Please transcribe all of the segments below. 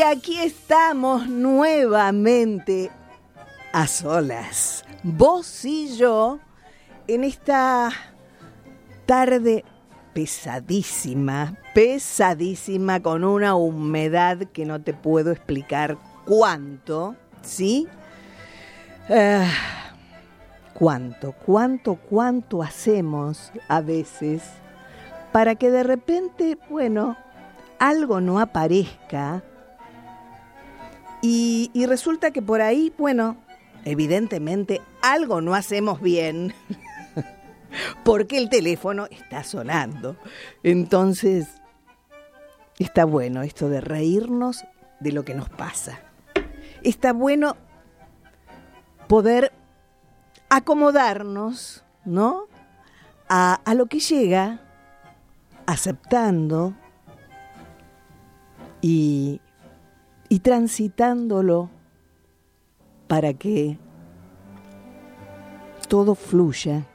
Y aquí estamos nuevamente a solas, vos y yo, en esta tarde pesadísima, pesadísima, con una humedad que no te puedo explicar cuánto, ¿sí? Ah, cuánto, cuánto, cuánto hacemos a veces para que de repente, bueno, algo no aparezca y, resulta que por ahí, bueno, evidentemente algo no hacemos bien porque el teléfono está sonando. Entonces, está bueno esto de reírnos de lo que nos pasa. Está bueno poder acomodarnos, ¿no? A, a lo que llega, aceptando y, y transitándolo para que todo fluya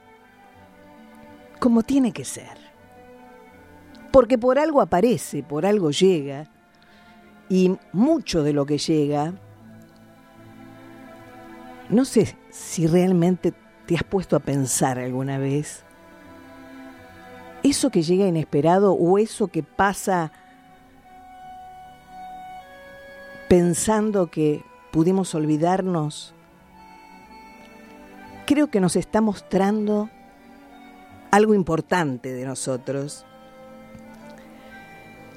como tiene que ser. Porque por algo aparece, por algo llega, y mucho de lo que llega, no sé si realmente te has puesto a pensar alguna vez, eso que llega inesperado o eso que pasa pensando que pudimos olvidarnos, creo que nos está mostrando algo importante de nosotros.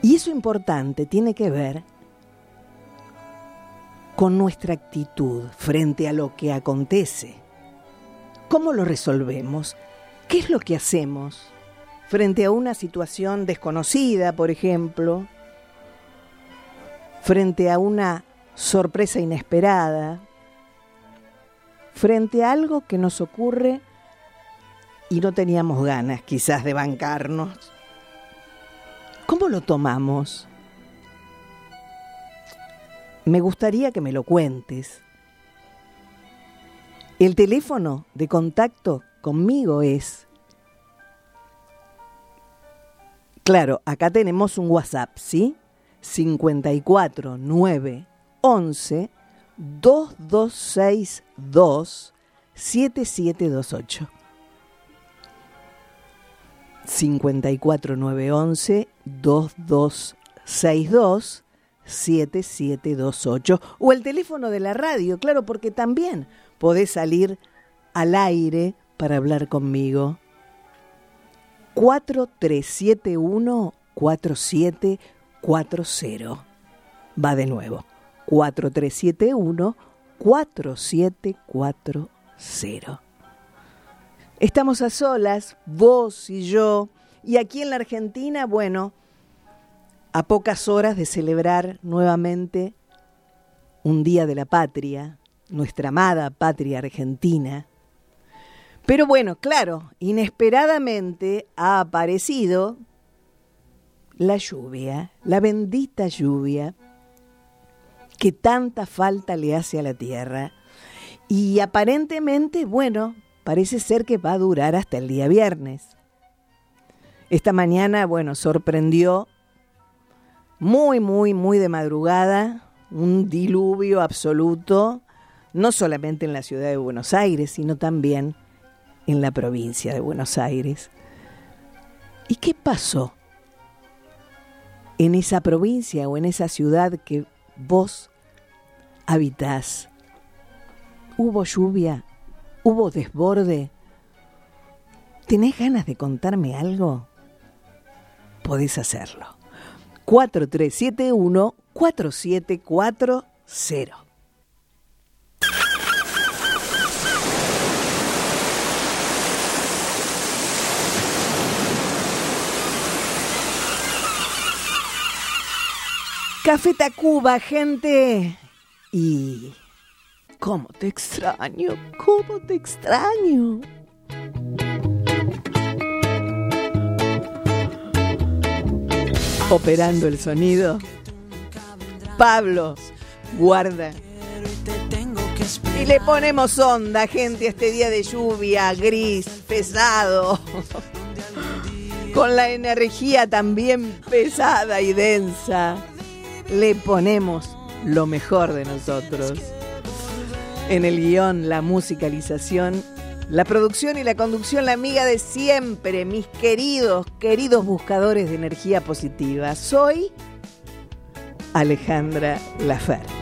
Y eso importante tiene que ver con nuestra actitud frente a lo que acontece. ¿Cómo lo resolvemos? ¿Qué es lo que hacemos frente a una situación desconocida, por ejemplo? Frente a una sorpresa inesperada, frente a algo que nos ocurre y no teníamos ganas quizás de bancarnos. ¿Cómo lo tomamos? Me gustaría que me lo cuentes. El teléfono de contacto conmigo es... Claro, acá tenemos un WhatsApp, ¿sí? 54 9 11 2262 7728. 54911 2262 7728 o el teléfono de la radio, claro, porque también podés salir al aire para hablar conmigo. 4371 4740. Va de nuevo. 4371 4740. Estamos a solas, vos y yo, y aquí en la Argentina, bueno, a pocas horas de celebrar nuevamente un Día de la Patria, nuestra amada patria argentina. Pero bueno, claro, inesperadamente ha aparecido la lluvia, la bendita lluvia, que tanta falta le hace a la tierra. Y aparentemente, bueno, parece ser que va a durar hasta el día viernes. Esta mañana, bueno, sorprendió muy, muy, muy de madrugada un diluvio absoluto, no solamente en la ciudad de Buenos Aires, sino también en la provincia de Buenos Aires. ¿Y qué pasó en esa provincia o en esa ciudad que vos habitás? ¿Hubo lluvia? ¿Hubo desborde? ¿Tenés ganas de contarme algo? Podés hacerlo. 4371 4740. Café Tacuba, gente. Y ¿Cómo te extraño? ¿Cómo te extraño? Operando el sonido. Pablo, guarda. Y le ponemos onda, gente, a este día de lluvia, gris, pesado. Con la energía también pesada y densa. Le ponemos lo mejor de nosotros. En el guion, la musicalización, la producción y la conducción, la amiga de siempre, mis queridos, queridos buscadores de energía positiva. Soy Alejandra Lafer.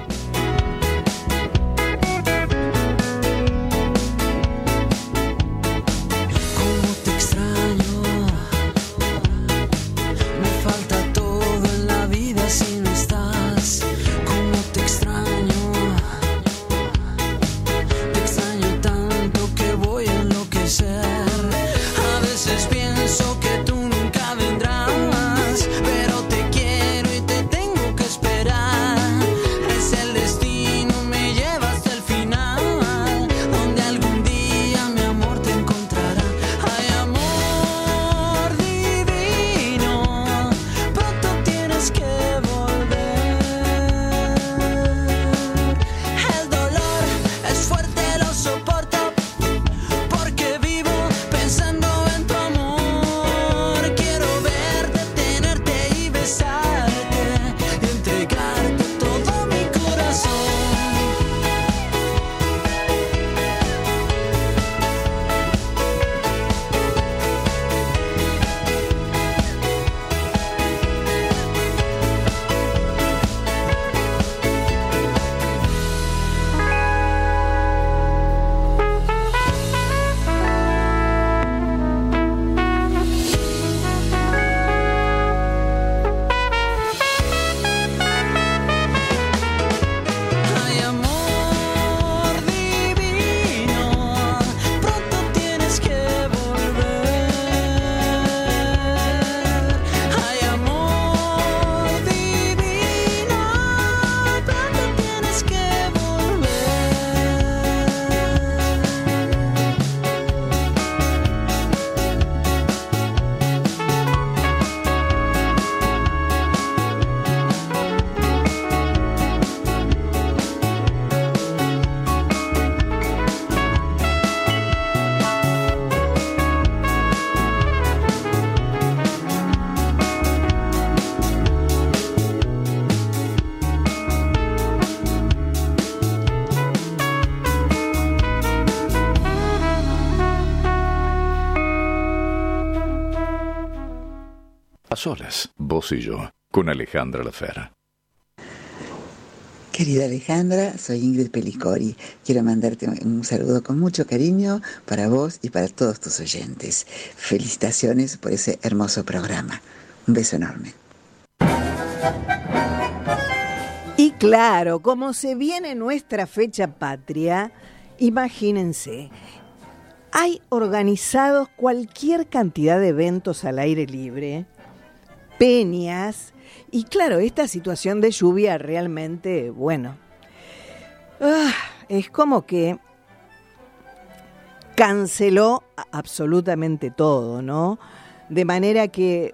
Solas, vos y yo, con Alejandra Lafera. Querida Alejandra, soy Ingrid Pelicori. Quiero mandarte un saludo con mucho cariño para vos y para todos tus oyentes. Felicitaciones por ese hermoso programa. Un beso enorme. Y claro, como se viene nuestra fecha patria, imagínense, hay organizados cualquier cantidad de eventos al aire libre peñas. Y claro, esta situación de lluvia realmente, bueno, ah, es como que canceló absolutamente todo, ¿no? De manera que,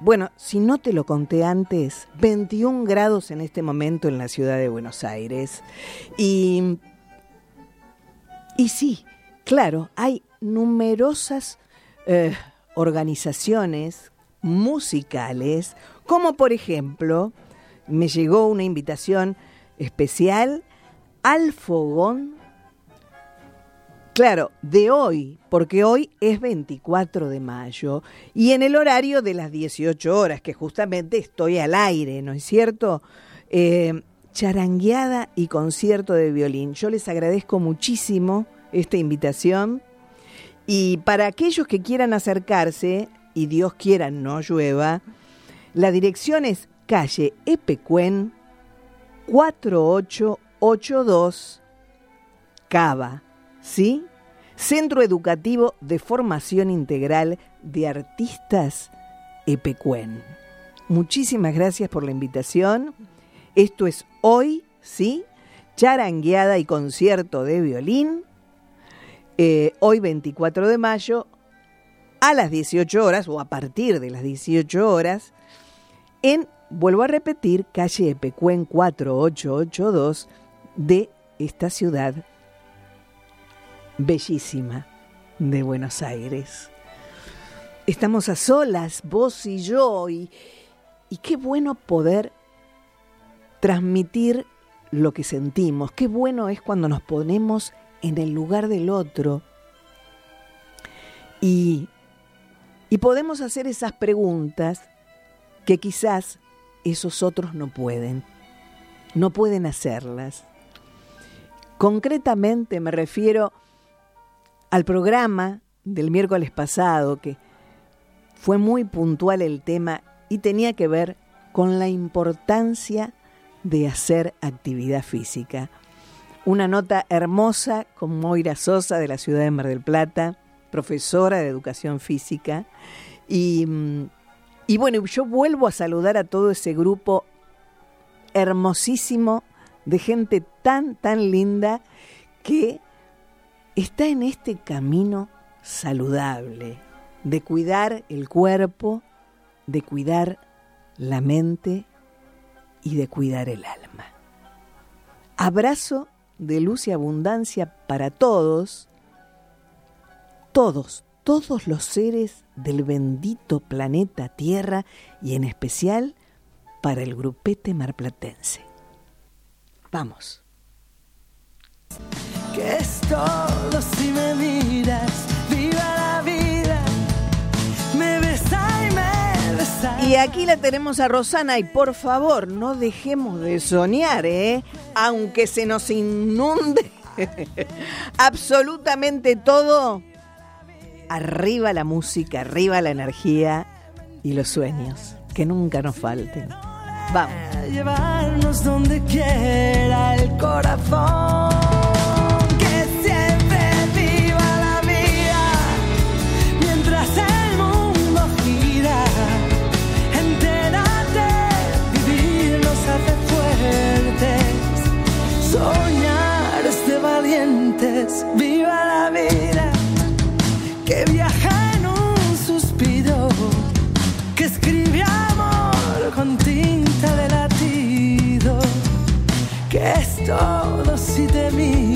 bueno, si no te lo conté antes, 21 grados en este momento en la ciudad de Buenos Aires. Y, y sí, claro, hay numerosas eh, organizaciones musicales, como por ejemplo, me llegó una invitación especial al fogón, claro, de hoy, porque hoy es 24 de mayo, y en el horario de las 18 horas, que justamente estoy al aire, ¿no es cierto? Eh, charangueada y concierto de violín. Yo les agradezco muchísimo esta invitación. Y para aquellos que quieran acercarse, y Dios quiera no llueva, la dirección es calle Epecuen 4882 Cava, ¿sí? Centro Educativo de Formación Integral de Artistas Epecuen. Muchísimas gracias por la invitación. Esto es hoy, ¿sí? charangueada y concierto de violín. Eh, hoy 24 de mayo a las 18 horas o a partir de las 18 horas en, vuelvo a repetir, calle Epecuen 4882 de esta ciudad bellísima de Buenos Aires. Estamos a solas, vos y yo, y, y qué bueno poder transmitir lo que sentimos, qué bueno es cuando nos ponemos en el lugar del otro y, y podemos hacer esas preguntas que quizás esos otros no pueden, no pueden hacerlas. Concretamente me refiero al programa del miércoles pasado, que fue muy puntual el tema y tenía que ver con la importancia de hacer actividad física. Una nota hermosa con Moira Sosa de la ciudad de Mar del Plata, profesora de educación física. Y, y bueno, yo vuelvo a saludar a todo ese grupo hermosísimo de gente tan, tan linda que está en este camino saludable de cuidar el cuerpo, de cuidar la mente y de cuidar el alma. Abrazo de luz y abundancia para todos, todos, todos los seres del bendito planeta Tierra y en especial para el grupete marplatense. Vamos que es todo si me miras. Viva la vida, me besa y me besa. Y aquí la tenemos a Rosana y por favor no dejemos de soñar, ¿eh? Aunque se nos inunde absolutamente todo, arriba la música, arriba la energía y los sueños, que nunca nos falten. Vamos. Llevarnos donde quiera el corazón. Que que viaja en un suspiro. Que escribe amor con tinta de latido. Que es todo si te miro.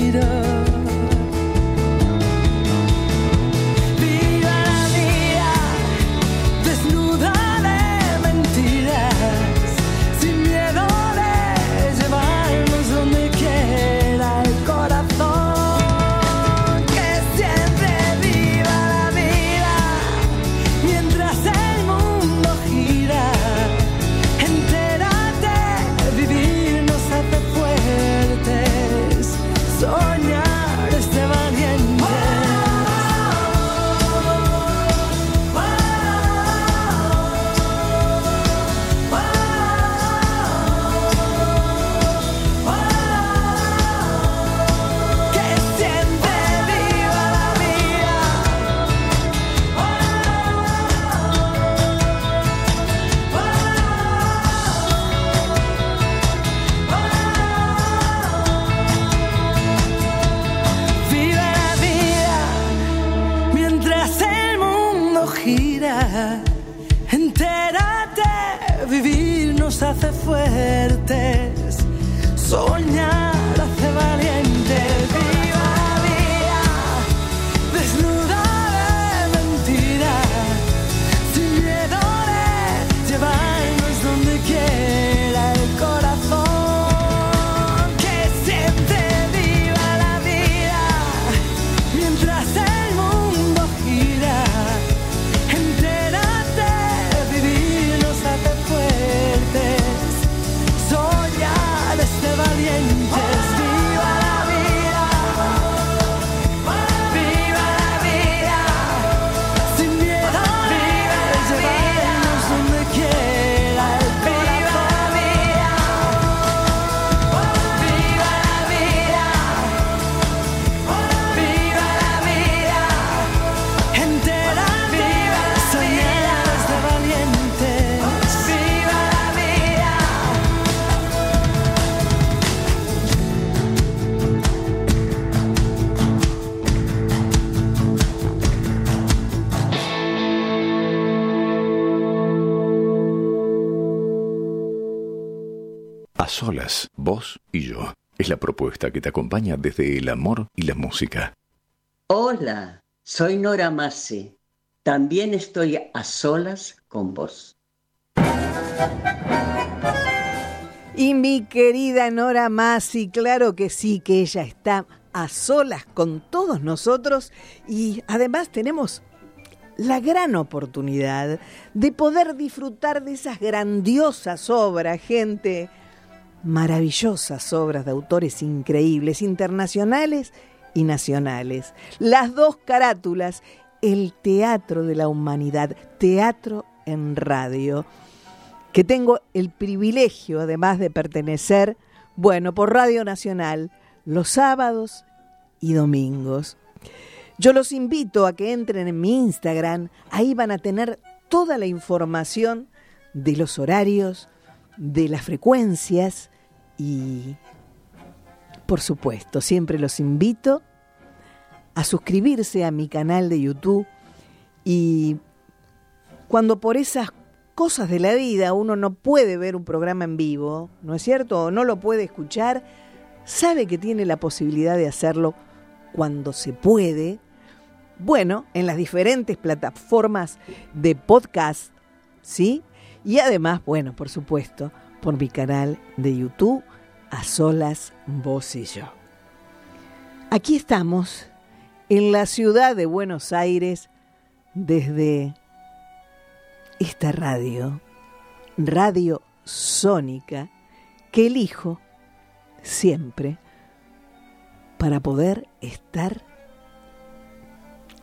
Entérate, vivir nos hace fuertes. Soñar Es la propuesta que te acompaña desde el amor y la música. Hola, soy Nora Masi. También estoy a solas con vos. Y mi querida Nora Masi, claro que sí, que ella está a solas con todos nosotros y además tenemos la gran oportunidad de poder disfrutar de esas grandiosas obras, gente, maravillosas obras de autores increíbles, internacionales y nacionales. Las dos carátulas, el teatro de la humanidad, teatro en radio, que tengo el privilegio además de pertenecer, bueno, por Radio Nacional, los sábados y domingos. Yo los invito a que entren en mi Instagram, ahí van a tener toda la información de los horarios, de las frecuencias y, por supuesto, siempre los invito a suscribirse a mi canal de YouTube y cuando por esas cosas de la vida uno no puede ver un programa en vivo, ¿no es cierto? O no lo puede escuchar, sabe que tiene la posibilidad de hacerlo cuando se puede bueno, en las diferentes plataformas de podcast, ¿sí? Y además, bueno, por supuesto, por mi canal de YouTube, A Solas, Vos y Yo. Aquí estamos, en la ciudad de Buenos Aires, desde esta radio, Radio Sónica, que elijo siempre para poder estar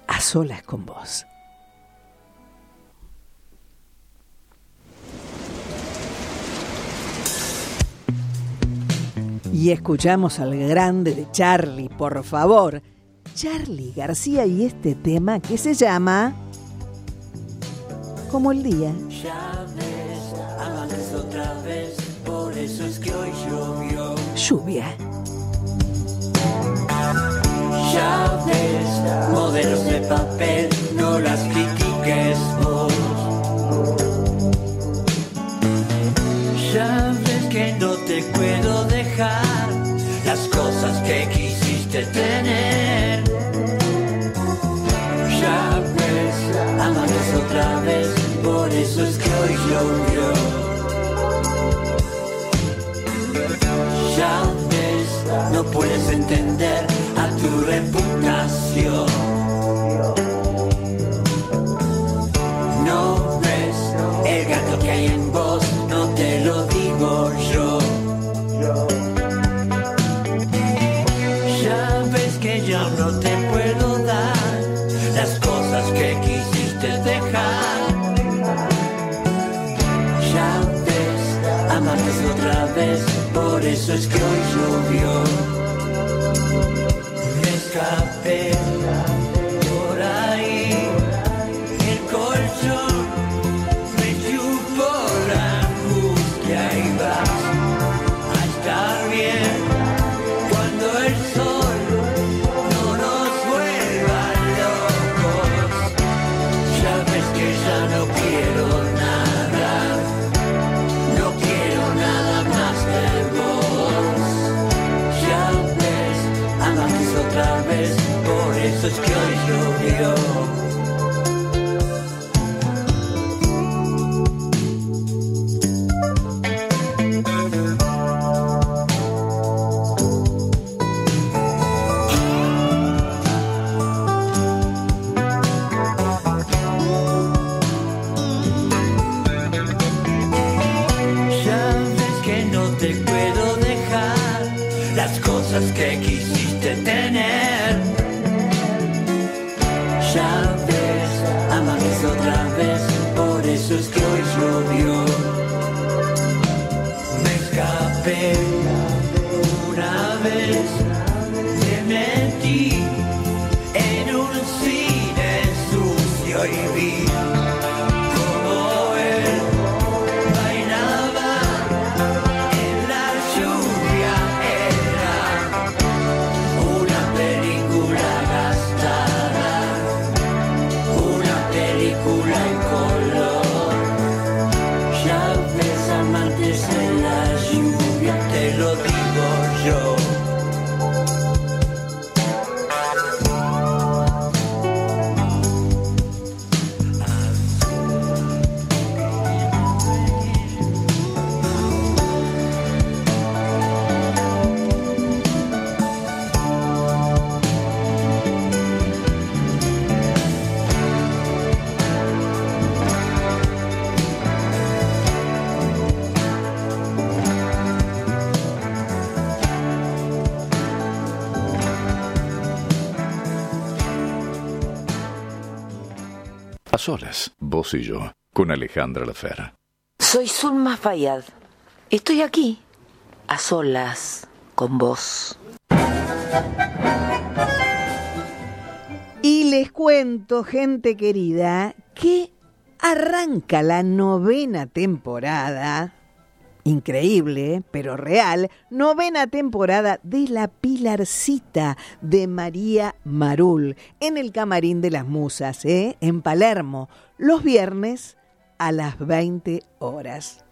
a solas con vos. Y escuchamos al grande de Charlie, por favor. Charlie García y este tema que se llama Como el día. Ya ves, otra vez, por eso es que hoy llovió. Lluvia. Ya ves, modelos de papel, no las critiques vos. Ya ves que no te puedo dejar las cosas que quisiste tener. Ya ves, amanece otra vez, por eso es que hoy llovió. Ya ves, no puedes entender a tu reputación. No ves el gato que hay en vos, es que hoy llovió. Me escapé por eso es que hoy solas, vos y yo, con Alejandra Lafera. Soy Zulma Fayad. Estoy aquí, a solas, con vos. Y les cuento, gente querida, que arranca la novena temporada, increíble, pero real, novena temporada de La Pilarcita de María Marul, en el Camarín de las Musas, ¿eh? en Palermo, los viernes a las 20 horas.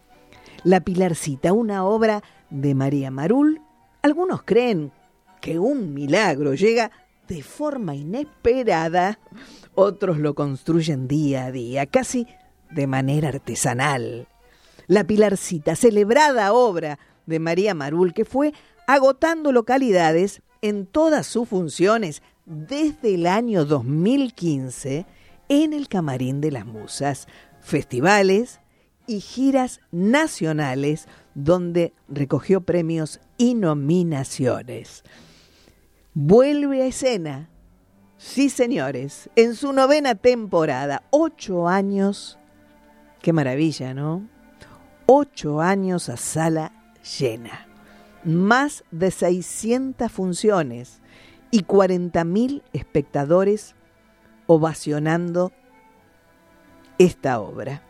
La Pilarcita, una obra de María Marul. Algunos creen que un milagro llega de forma inesperada, otros lo construyen día a día, casi de manera artesanal. La Pilarcita, celebrada obra de María Marul, que fue agotando localidades en todas sus funciones desde el año 2015 en el Camarín de las Musas, festivales y giras nacionales donde recogió premios y nominaciones. Vuelve a escena, sí señores, en su novena temporada, ocho años, qué maravilla, ¿no? Ocho años a sala llena, más de 600 funciones y 40.000 espectadores ovacionando esta obra.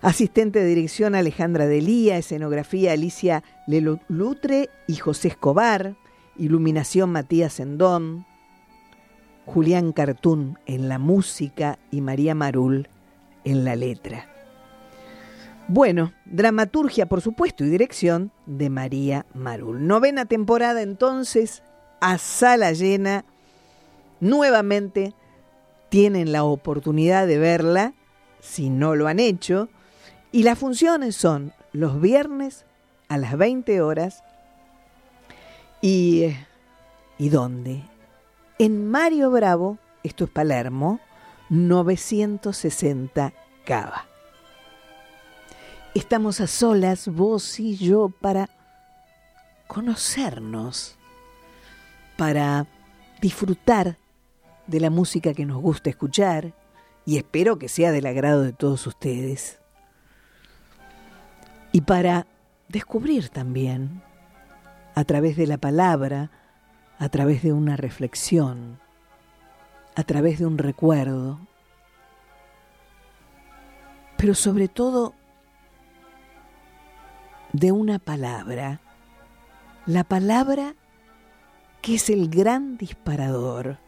Asistente de dirección Alejandra Delía, escenografía Alicia Lelutre y José Escobar, iluminación Matías Sendón, Julián Cartún en la música y María Marul en la letra. Bueno, dramaturgia por supuesto y dirección de María Marul. Novena temporada entonces a sala llena, nuevamente tienen la oportunidad de verla, si no lo han hecho, y las funciones son los viernes a las 20 horas y, ¿y dónde? En Mario Bravo, esto es Palermo, 960 Cava. Estamos a solas, vos y yo, para conocernos, para disfrutar de la música que nos gusta escuchar y espero que sea del agrado de todos ustedes. Y para descubrir también, a través de la palabra, a través de una reflexión, a través de un recuerdo, pero sobre todo de una palabra, la palabra que es el gran disparador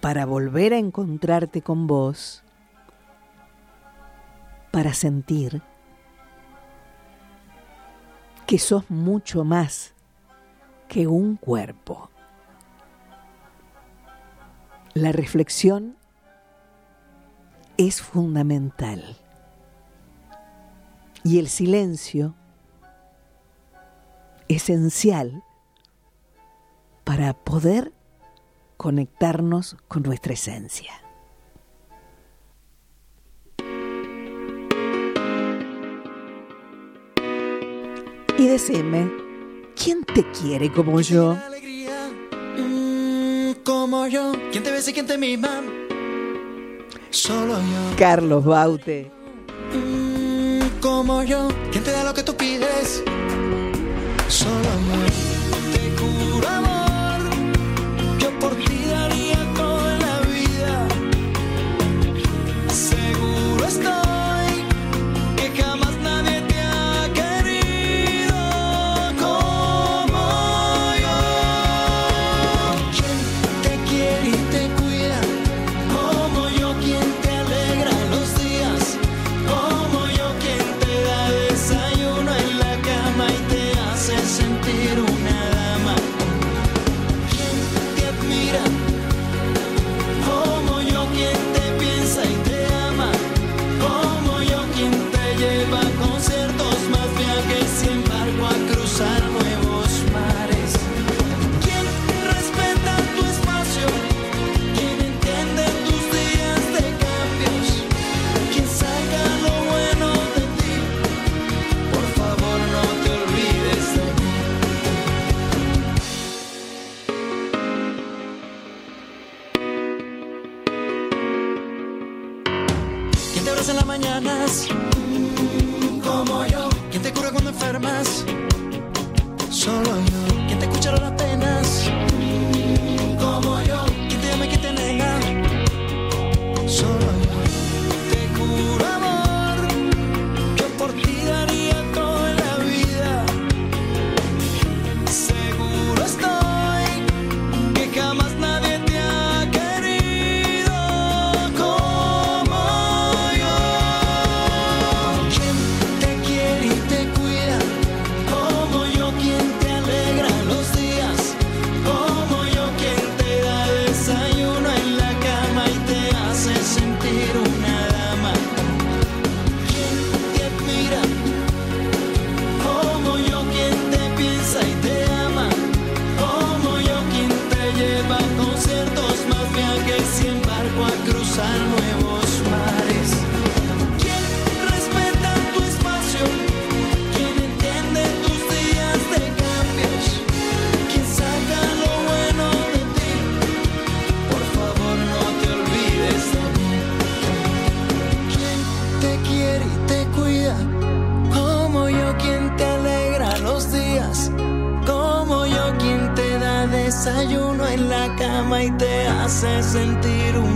para volver a encontrarte con vos, para sentir que sos mucho más que un cuerpo. La reflexión es fundamental y el silencio esencial para poder conectarnos con nuestra esencia. Y decime, ¿quién te quiere como yo? Mm, como yo, ¿quién te besa y quién te mima? Solo yo. Carlos Baute. Como yo, ¿quién te da lo que tú pides? Solo en las mañanas. Como yo. ¿Quién te cura cuando enfermas? Solo yo. ¿Quién te escucha las penas? Como yo. ¿Quién te ama y quién te nega? Y embarco a cruzar nuevos mares. Quien respeta tu espacio, quien entiende tus días de cambios, quien saca lo bueno de ti. Por favor no te olvides de mí. Quien te quiere y te cuida, como yo quien te alegra los días, como yo quien te da desayuno en la cama y te hace sentir una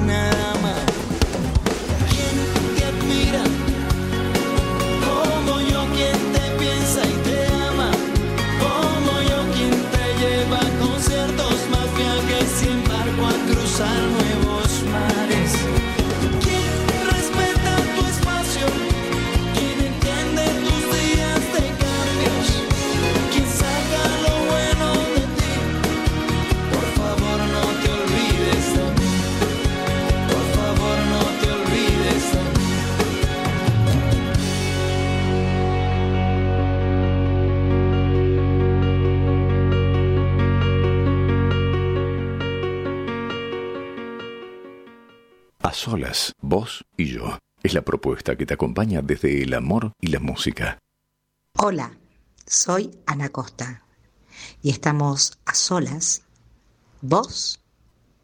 embarco a cruzar nuevos mares. Vos y yo. Es la propuesta que te acompaña desde el amor y la música. Hola, soy Ana Costa y estamos a solas, vos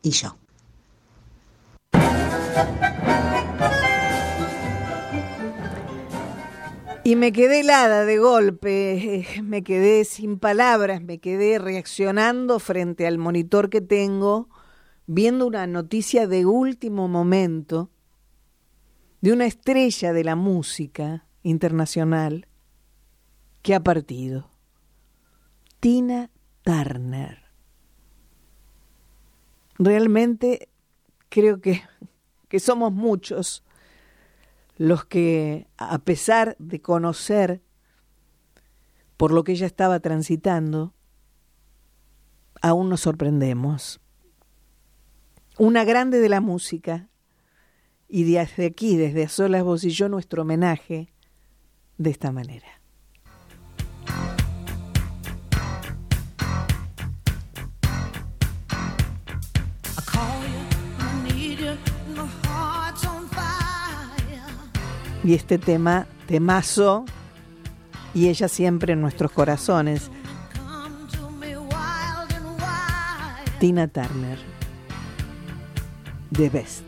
y yo. Y me quedé helada de golpe, me quedé sin palabras, me quedé reaccionando frente al monitor que tengo, viendo una noticia de último momento de una estrella de la música internacional que ha partido. Tina Turner. Realmente creo que, que somos muchos los que, a pesar de conocer por lo que ella estaba transitando, aún nos sorprendemos. Una grande de la música, y desde aquí, desde A Solas Vos y Yo, nuestro homenaje de esta manera. Y este tema, temazo, y ella siempre en nuestros corazones. Tina Turner, The Best.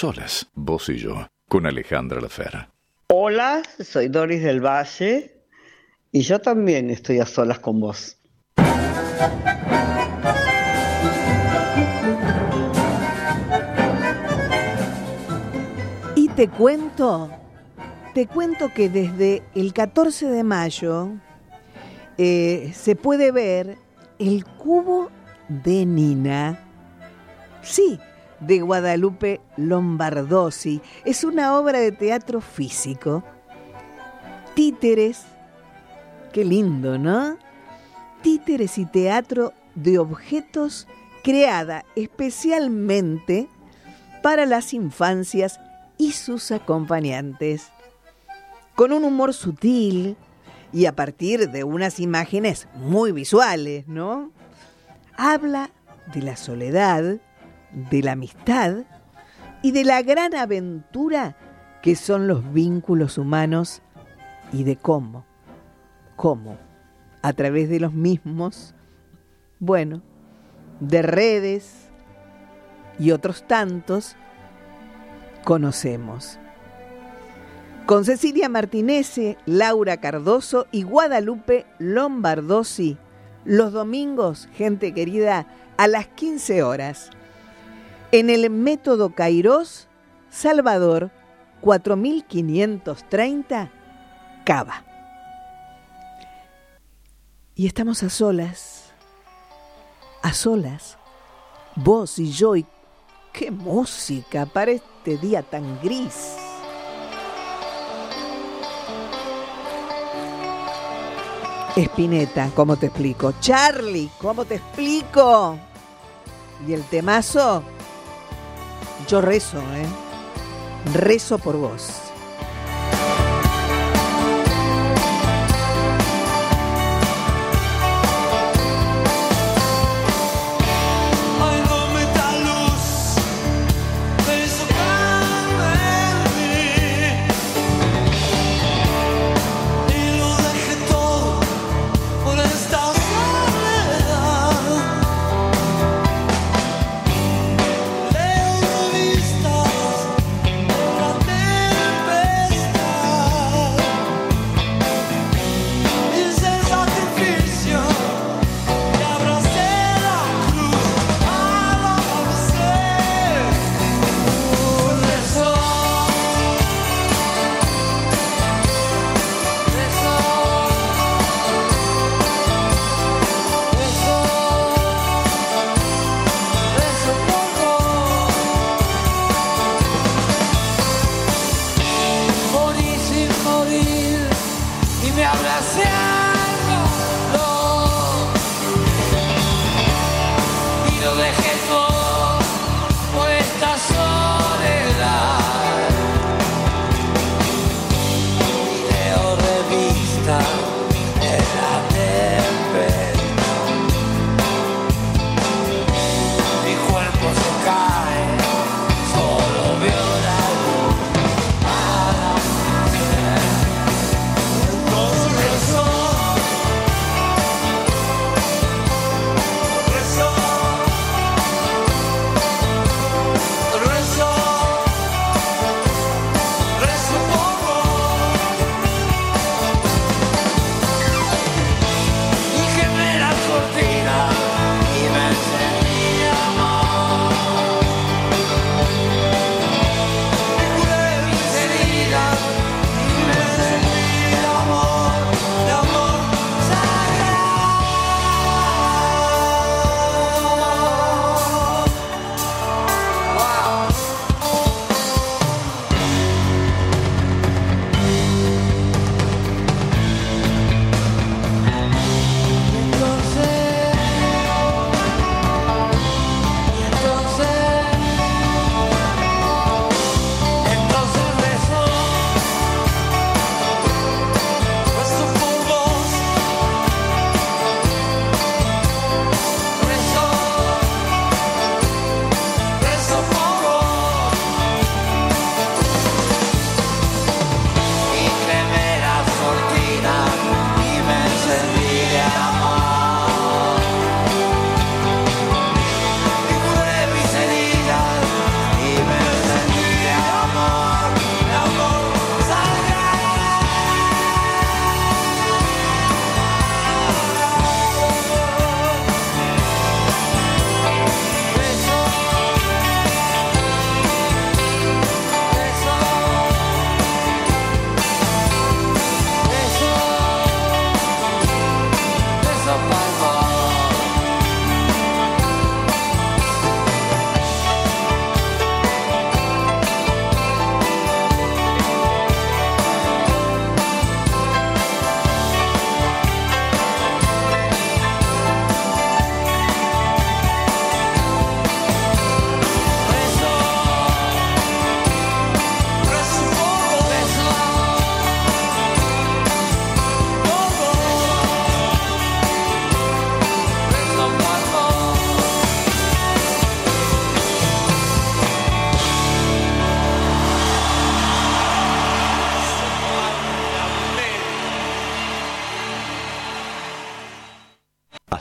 Solas, vos y yo, con Alejandra Lafera. Hola, soy Doris del Valle y yo también estoy a solas con vos. Y te cuento, te cuento que desde el 14 de mayo eh, se puede ver el cubo de Nina. Sí, de Guadalupe Lombardozzi. Es una obra de teatro físico. Títeres, qué lindo, ¿no? Títeres y teatro de objetos creada especialmente para las infancias y sus acompañantes. Con un humor sutil y a partir de unas imágenes muy visuales, ¿no? Habla de la soledad, de la amistad y de la gran aventura que son los vínculos humanos y de cómo, cómo, a través de los mismos, bueno, de redes y otros tantos, conocemos. Con Cecilia Martinese, Laura Cardoso y Guadalupe Lombardozzi, los domingos, gente querida, a las 15 horas. En el método Kairos, Salvador 4530, Cava. Y estamos a solas, a solas, vos y yo, y qué música para este día tan gris. Espineta, ¿cómo te explico? Charlie, ¿cómo te explico? Y el temazo, yo rezo, ¿eh? Rezo por vos.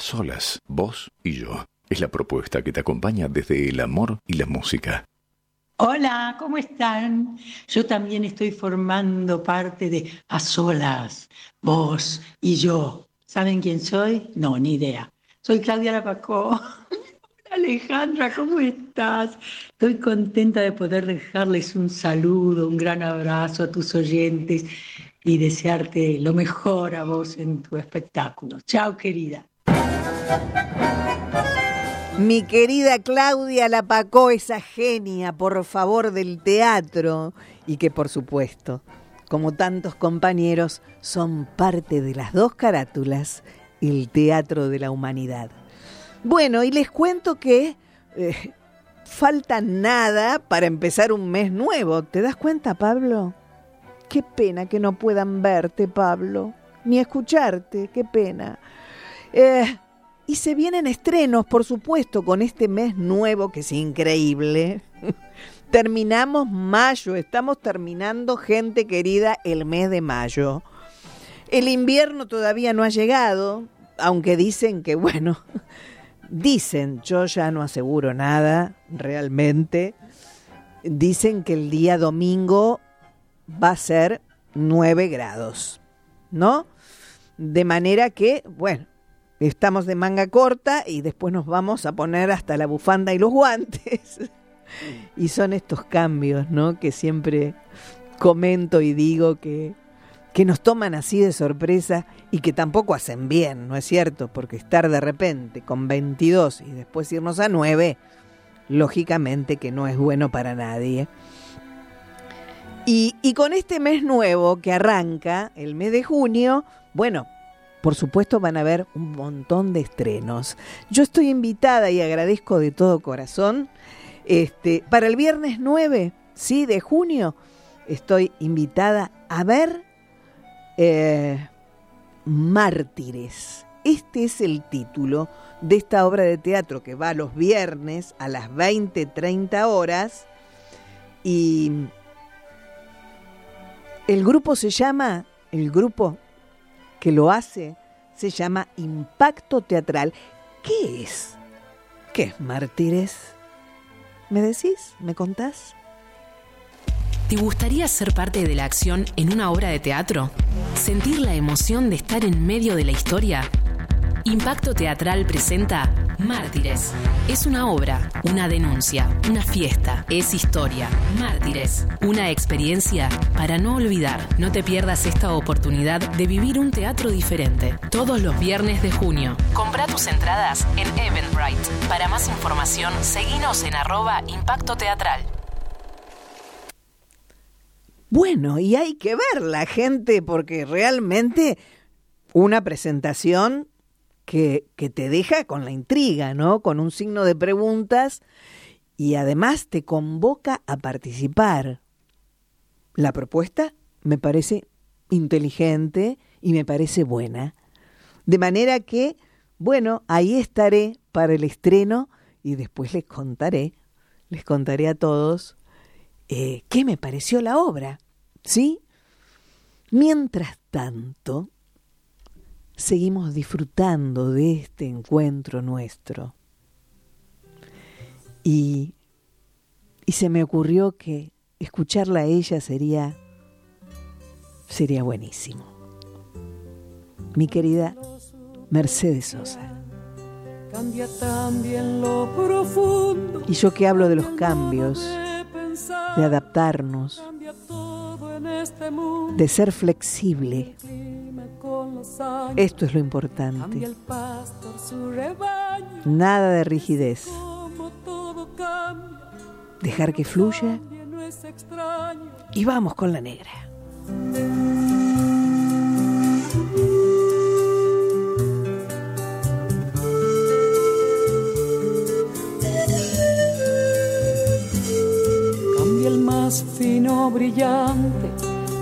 Solas, vos y yo. Es la propuesta que te acompaña desde el amor y la música. Hola, ¿cómo están? Yo también estoy formando parte de A Solas, vos y yo. ¿Saben quién soy? No, ni idea. Soy Claudia Lapacó. Alejandra, ¿cómo estás? Estoy contenta de poder dejarles un saludo, un gran abrazo a tus oyentes y desearte lo mejor a vos en tu espectáculo. Chao, querida. Mi querida Claudia Lapacó, esa genia, por favor, del teatro, y que por supuesto, como tantos compañeros, son parte de las dos carátulas, el teatro de la humanidad. Bueno, y les cuento que eh, falta nada para empezar un mes nuevo. ¿Te das cuenta, Pablo? Qué pena que no puedan verte, Pablo, ni escucharte, qué pena. Eh, y se vienen estrenos, por supuesto, con este mes nuevo que es increíble. Terminamos mayo, estamos terminando, gente querida, el mes de mayo. El invierno todavía no ha llegado, aunque dicen que, bueno, dicen, yo ya no aseguro nada, realmente, dicen que el día domingo va a ser 9 grados, ¿no? De manera que, bueno, estamos de manga corta y después nos vamos a poner hasta la bufanda y los guantes. y son estos cambios, ¿no? Que siempre comento y digo que, que nos toman así de sorpresa y que tampoco hacen bien, ¿no es cierto? Porque estar de repente con 22 y después irnos a 9, lógicamente que no es bueno para nadie. Y, y con este mes nuevo que arranca, el mes de junio, bueno, por supuesto van a haber un montón de estrenos. Yo estoy invitada y agradezco de todo corazón. Este, para el viernes 9, ¿sí? de junio, estoy invitada a ver eh, Mártires. Este es el título de esta obra de teatro que va los viernes a las 20-30 horas y el grupo se llama, el grupo que lo hace se llama Impacto Teatral. ¿Qué es? ¿Qué es Mártires? ¿Me decís? ¿Me contás? ¿Te gustaría ser parte de la acción en una obra de teatro? ¿Sentir la emoción de estar en medio de la historia? Impacto Teatral presenta Mártires. Es una obra, una denuncia, una fiesta, es historia. Mártires, una experiencia para no olvidar. No te pierdas esta oportunidad de vivir un teatro diferente. Todos los viernes de junio. Compra tus entradas en Eventbrite. Para más información, seguinos en arroba Impacto Teatral. Bueno, y hay que ver la gente porque realmente una presentación que, te deja con la intriga, ¿no? Con un signo de preguntas y además te convoca a participar. La propuesta me parece inteligente y me parece buena. De manera que, bueno, ahí estaré para el estreno y después les contaré, les contaré a todos eh, qué me pareció la obra, ¿sí? Mientras tanto, seguimos disfrutando de este encuentro nuestro. Y, y se me ocurrió que escucharla a ella sería, sería buenísimo. Mi querida Mercedes Sosa. Cambia también lo profundo. Y yo que hablo de los cambios, de adaptarnos, este de ser flexible. Esto es lo importante. Nada de rigidez. Dejar que fluya y vamos con la negra. Cambia el más fino brillante,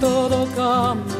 Todo, cambia.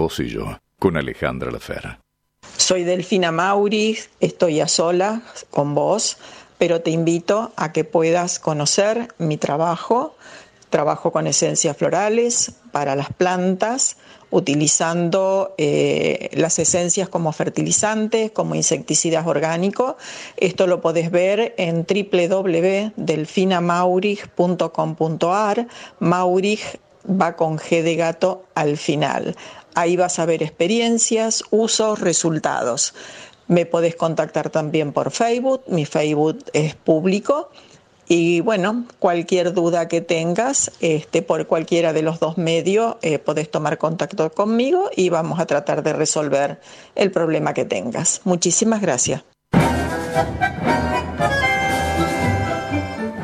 Vos y yo, con Alejandra Lafera. Soy Delfina Mauri, estoy a sola con vos, pero te invito a que puedas conocer mi trabajo. Trabajo con esencias florales para las plantas, utilizando eh, las esencias como fertilizantes, como insecticidas orgánicos. Esto lo podés ver en www.delfinamaurich.com.ar. Maurich va con G de gato al final. Ahí vas a ver experiencias, usos, resultados. Me podés contactar también por Facebook, mi Facebook es público. Y bueno, cualquier duda que tengas este, por cualquiera de los dos medios, eh, podés tomar contacto conmigo y vamos a tratar de resolver el problema que tengas. Muchísimas gracias.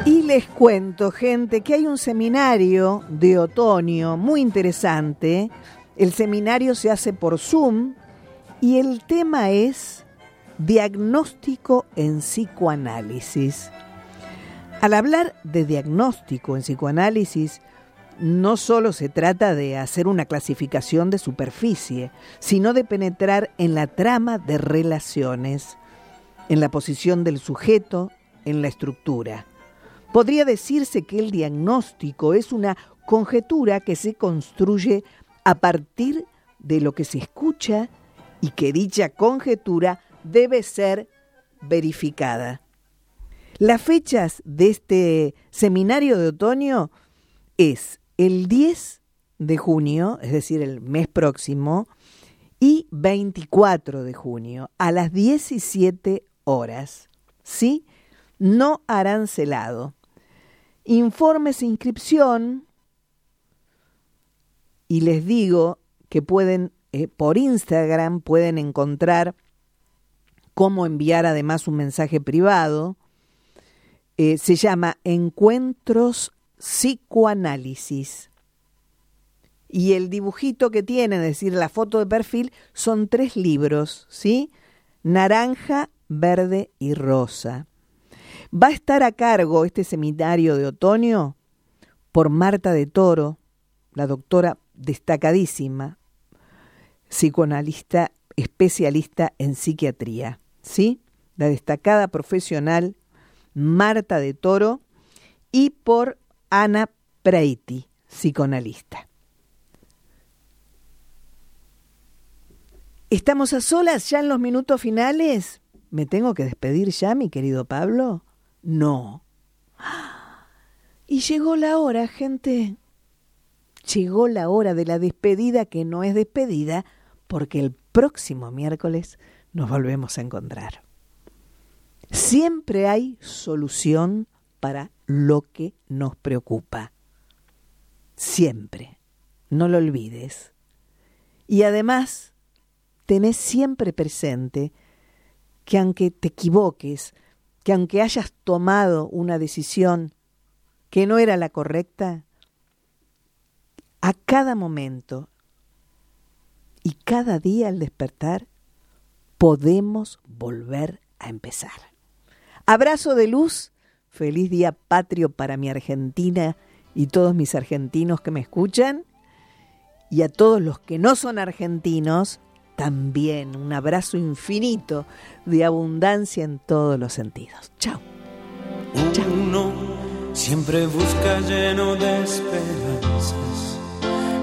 Y les cuento, gente, que hay un seminario de otoño muy interesante. El seminario se hace por Zoom y el tema es diagnóstico en psicoanálisis. Al hablar de diagnóstico en psicoanálisis, no solo se trata de hacer una clasificación de superficie, sino de penetrar en la trama de relaciones, en la posición del sujeto, en la estructura. Podría decirse que el diagnóstico es una conjetura que se construye a partir de lo que se escucha y que dicha conjetura debe ser verificada. Las fechas de este seminario de otoño es el 10 de junio, es decir, el mes próximo, y 24 de junio a las 17 horas. ¿Sí? No arancelado. Informes e inscripción. Y les digo que pueden, eh, por Instagram, pueden encontrar cómo enviar además un mensaje privado. Eh, se llama Encuentros Psicoanálisis. Y el dibujito que tiene, es decir, la foto de perfil, son tres libros, ¿sí? Naranja, verde y rosa. Va a estar a cargo este seminario de otoño por Marta de Toro, la doctora destacadísima, psicoanalista especialista en psiquiatría, ¿sí? La destacada profesional Marta de Toro y por Ana Preiti, psicoanalista. ¿Estamos a solas ya en los minutos finales? ¿Me tengo que despedir ya, mi querido Pablo? No. Y llegó la hora, gente. Llegó la hora de la despedida que no es despedida porque el próximo miércoles nos volvemos a encontrar. Siempre hay solución para lo que nos preocupa. Siempre. No lo olvides. Y además, tenés siempre presente que aunque te equivoques, que aunque hayas tomado una decisión que no era la correcta, a cada momento y cada día al despertar podemos volver a empezar. Abrazo de luz, feliz día patrio para mi Argentina y todos mis argentinos que me escuchan, y a todos los que no son argentinos, también un abrazo infinito de abundancia en todos los sentidos. Chao. Uno siempre busca lleno de esperanzas.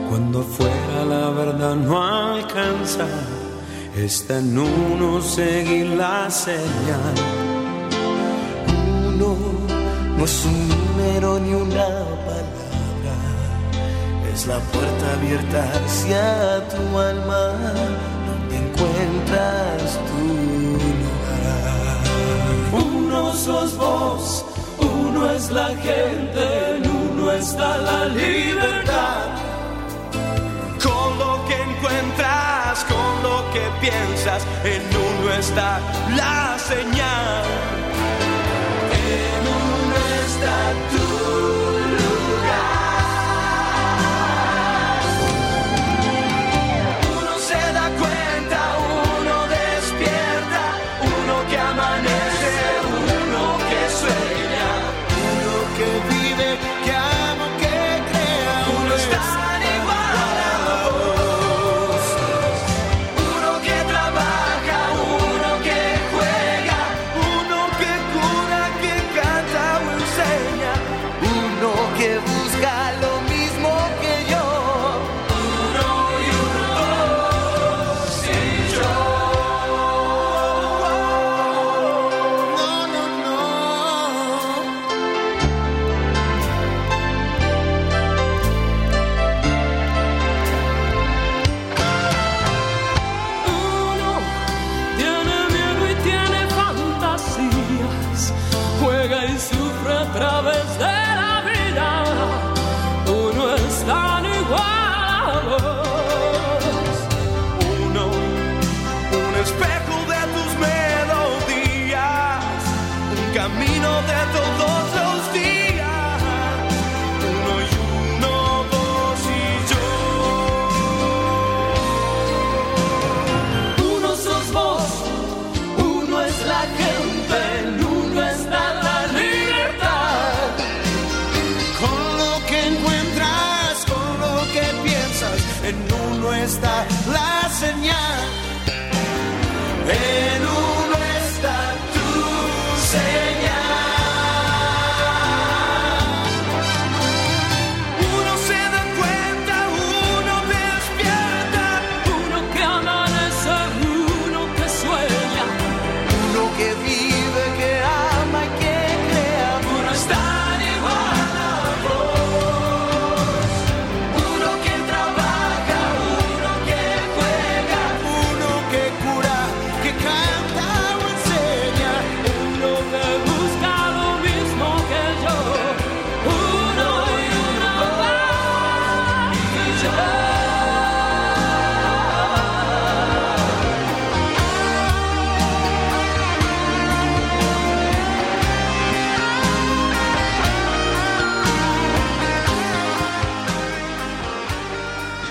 Cuando fuera la verdad no alcanza, está en uno seguir la señal. Uno no es un número ni una palabra, es la puerta abierta hacia tu alma encuentras tu lugar. Uno sos vos, uno es la gente, en uno está la libertad. Encuentras, con lo que piensas, en uno está la señal.